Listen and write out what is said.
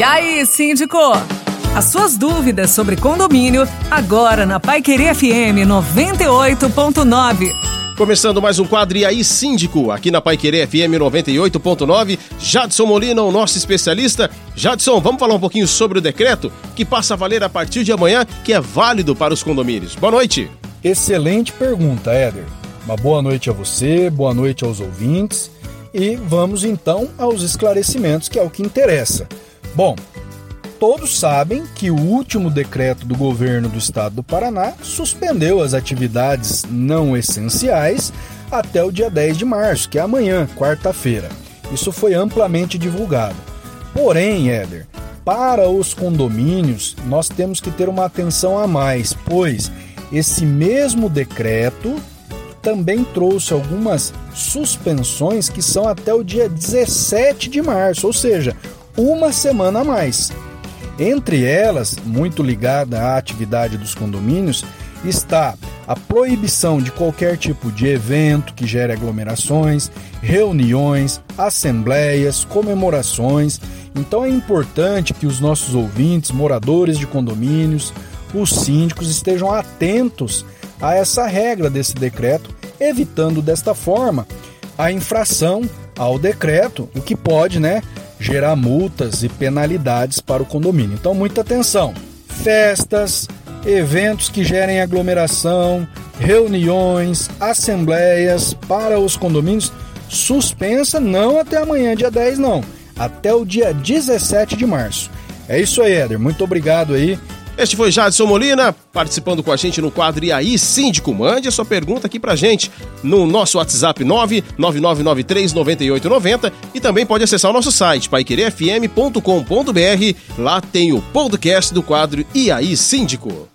E aí, síndico? As suas dúvidas sobre condomínio, agora na Pai Querer FM 98.9. Começando mais um quadro E aí, síndico, aqui na Pai Querer FM 98.9. Jadson Molina, o nosso especialista. Jadson, vamos falar um pouquinho sobre o decreto que passa a valer a partir de amanhã, que é válido para os condomínios. Boa noite. Excelente pergunta, Éder. Uma boa noite a você, boa noite aos ouvintes. E vamos então aos esclarecimentos, que é o que interessa. Bom, todos sabem que o último decreto do governo do estado do Paraná suspendeu as atividades não essenciais até o dia 10 de março, que é amanhã, quarta-feira. Isso foi amplamente divulgado. Porém, Éder, para os condomínios, nós temos que ter uma atenção a mais, pois esse mesmo decreto também trouxe algumas suspensões que são até o dia 17 de março, ou seja, uma semana a mais. Entre elas, muito ligada à atividade dos condomínios, está a proibição de qualquer tipo de evento que gere aglomerações, reuniões, assembleias, comemorações. Então é importante que os nossos ouvintes, moradores de condomínios, os síndicos estejam atentos a essa regra desse decreto, evitando desta forma a infração ao decreto, o que pode, né, gerar multas e penalidades para o condomínio. Então, muita atenção. Festas, eventos que gerem aglomeração, reuniões, assembleias para os condomínios, suspensa não até amanhã, dia 10, não, até o dia 17 de março. É isso aí, Éder. Muito obrigado aí este foi Jadson Molina, participando com a gente no quadro E aí, Síndico? Mande a sua pergunta aqui pra gente no nosso WhatsApp 999939890 e também pode acessar o nosso site paiquerefm.com.br. Lá tem o podcast do quadro E aí, Síndico?